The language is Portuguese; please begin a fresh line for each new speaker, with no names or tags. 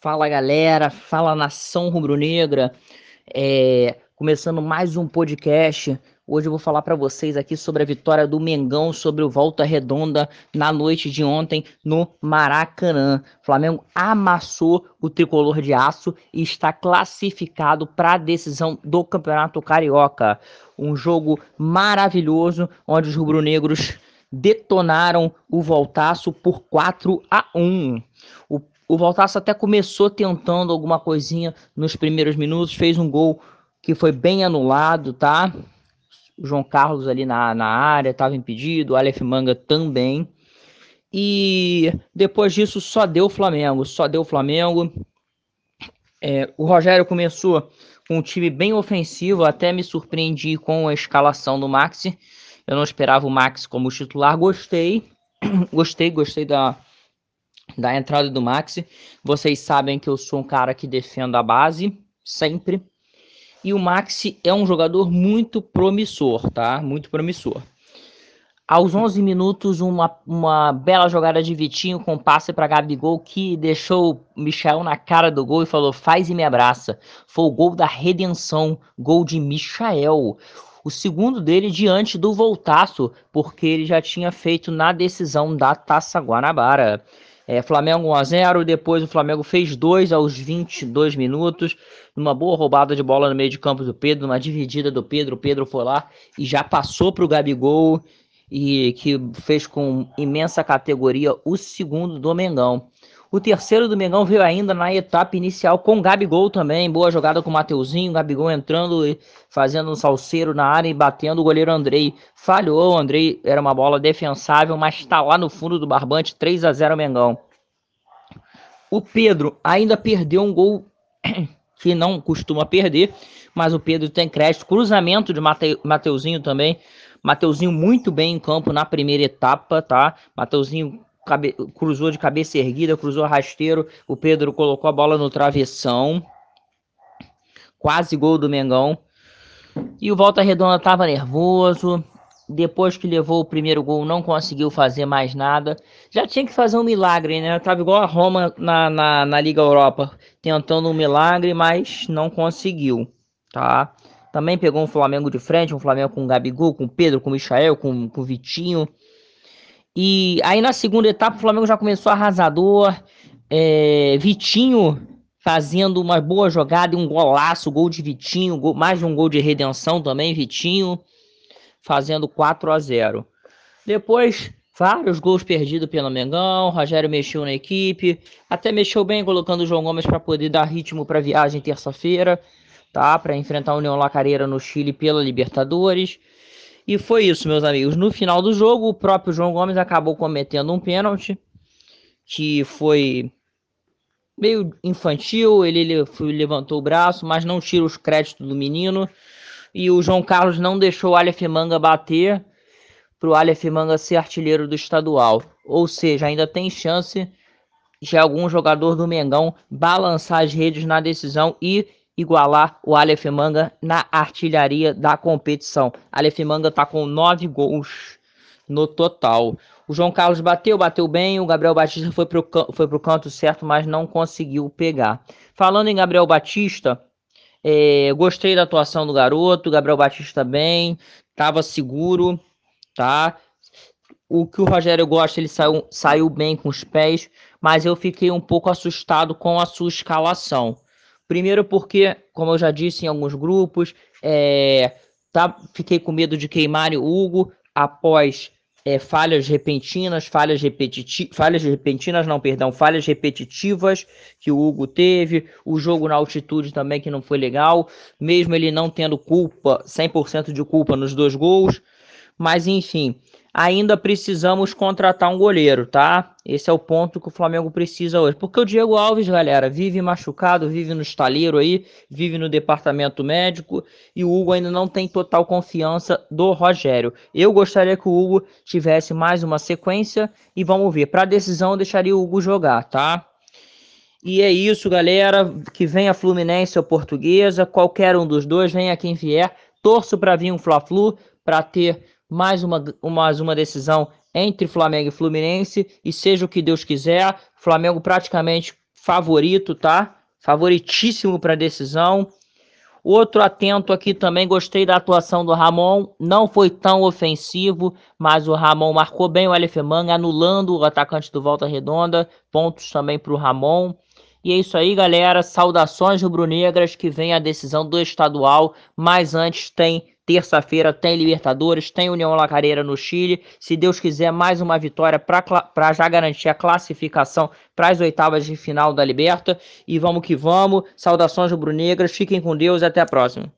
Fala galera, fala nação rubro-negra, é, começando mais um podcast. Hoje eu vou falar para vocês aqui sobre a vitória do Mengão sobre o Volta Redonda na noite de ontem no Maracanã. O Flamengo amassou o tricolor de aço e está classificado para a decisão do Campeonato Carioca. Um jogo maravilhoso onde os rubro-negros detonaram o Voltaço por 4 a 1. O o Voltaço até começou tentando alguma coisinha nos primeiros minutos, fez um gol que foi bem anulado, tá? O João Carlos ali na, na área estava impedido, o Aleph Manga também. E depois disso só deu o Flamengo, só deu o Flamengo. É, o Rogério começou com um time bem ofensivo, até me surpreendi com a escalação do Maxi. Eu não esperava o Max como titular, gostei. gostei, gostei da, da entrada do Maxi. Vocês sabem que eu sou um cara que defendo a base, sempre. E o Maxi é um jogador muito promissor, tá? Muito promissor. Aos 11 minutos, uma, uma bela jogada de Vitinho com passe para Gabigol que deixou o Michel na cara do gol e falou: faz e me abraça. Foi o gol da redenção, gol de Michael. O segundo dele diante do Voltaço, porque ele já tinha feito na decisão da Taça Guanabara. É, Flamengo 1 a 0 depois o Flamengo fez 2 aos 22 minutos, numa boa roubada de bola no meio de campo do Pedro, numa dividida do Pedro, o Pedro foi lá e já passou para o Gabigol, e que fez com imensa categoria o segundo do Mengão. O terceiro do Mengão veio ainda na etapa inicial com Gabigol também. Boa jogada com o Mateuzinho. Gabigol entrando e fazendo um salseiro na área e batendo o goleiro Andrei. Falhou. O Andrei era uma bola defensável, mas está lá no fundo do barbante. 3 a 0 Mengão. O Pedro ainda perdeu um gol que não costuma perder, mas o Pedro tem crédito. Cruzamento de Mate, Mateuzinho também. Mateuzinho muito bem em campo na primeira etapa, tá? Mateuzinho cabe, cruzou de cabeça erguida, cruzou rasteiro. O Pedro colocou a bola no travessão. Quase gol do Mengão. E o Volta Redonda estava nervoso. Depois que levou o primeiro gol, não conseguiu fazer mais nada. Já tinha que fazer um milagre, né? Tava igual a Roma na, na, na Liga Europa, tentando um milagre, mas não conseguiu, tá? Também pegou um Flamengo de frente, um Flamengo com o Gabigol, com o Pedro, com o Michael, com, com o Vitinho. E aí na segunda etapa o Flamengo já começou arrasador. É, Vitinho fazendo uma boa jogada e um golaço, gol de Vitinho, gol, mais um gol de redenção também, Vitinho, fazendo 4 a 0. Depois, vários gols perdidos pelo Mengão, Rogério mexeu na equipe, até mexeu bem colocando o João Gomes para poder dar ritmo para a viagem terça-feira, tá? Para enfrentar a União Lacareira no Chile pela Libertadores. E foi isso, meus amigos. No final do jogo, o próprio João Gomes acabou cometendo um pênalti que foi meio infantil. Ele, ele foi, levantou o braço, mas não tira os créditos do menino. E o João Carlos não deixou o Aleph Manga bater para o Aleph Manga ser artilheiro do estadual. Ou seja, ainda tem chance de algum jogador do Mengão balançar as redes na decisão e igualar o Aleph Manga na artilharia da competição. Aleph Manga está com nove gols no total. O João Carlos bateu, bateu bem. O Gabriel Batista foi para o canto certo, mas não conseguiu pegar. Falando em Gabriel Batista, é, gostei da atuação do garoto. Gabriel Batista bem, estava seguro, tá? O que o Rogério gosta, ele saiu, saiu bem com os pés, mas eu fiquei um pouco assustado com a sua escalação. Primeiro porque, como eu já disse em alguns grupos, é, tá, fiquei com medo de queimar o Hugo após é, falhas repentinas, falhas repetitivas, falhas repentinas, não, perdão, falhas repetitivas que o Hugo teve, o jogo na altitude também que não foi legal, mesmo ele não tendo culpa, 100% de culpa nos dois gols, mas enfim, ainda precisamos contratar um goleiro, tá? Esse é o ponto que o Flamengo precisa hoje. Porque o Diego Alves, galera, vive machucado, vive no estaleiro aí, vive no departamento médico e o Hugo ainda não tem total confiança do Rogério. Eu gostaria que o Hugo tivesse mais uma sequência e vamos ver. Para decisão, eu deixaria o Hugo jogar, tá? E é isso, galera. Que venha Fluminense ou Portuguesa, qualquer um dos dois, venha quem vier. Torço para vir um Fla-Flu para ter mais uma, mais uma decisão entre Flamengo e Fluminense e seja o que Deus quiser, Flamengo praticamente favorito, tá? Favoritíssimo para decisão. Outro atento aqui também, gostei da atuação do Ramon. Não foi tão ofensivo, mas o Ramon marcou bem o Alefemang, anulando o atacante do Volta Redonda. Pontos também para o Ramon. E é isso aí, galera. Saudações rubro-negras que vem a decisão do estadual. Mas antes tem terça-feira, tem Libertadores, tem União Lacareira no Chile. Se Deus quiser, mais uma vitória para já garantir a classificação para as oitavas de final da Liberta. E vamos que vamos. Saudações rubro-negras. Fiquem com Deus e até a próxima.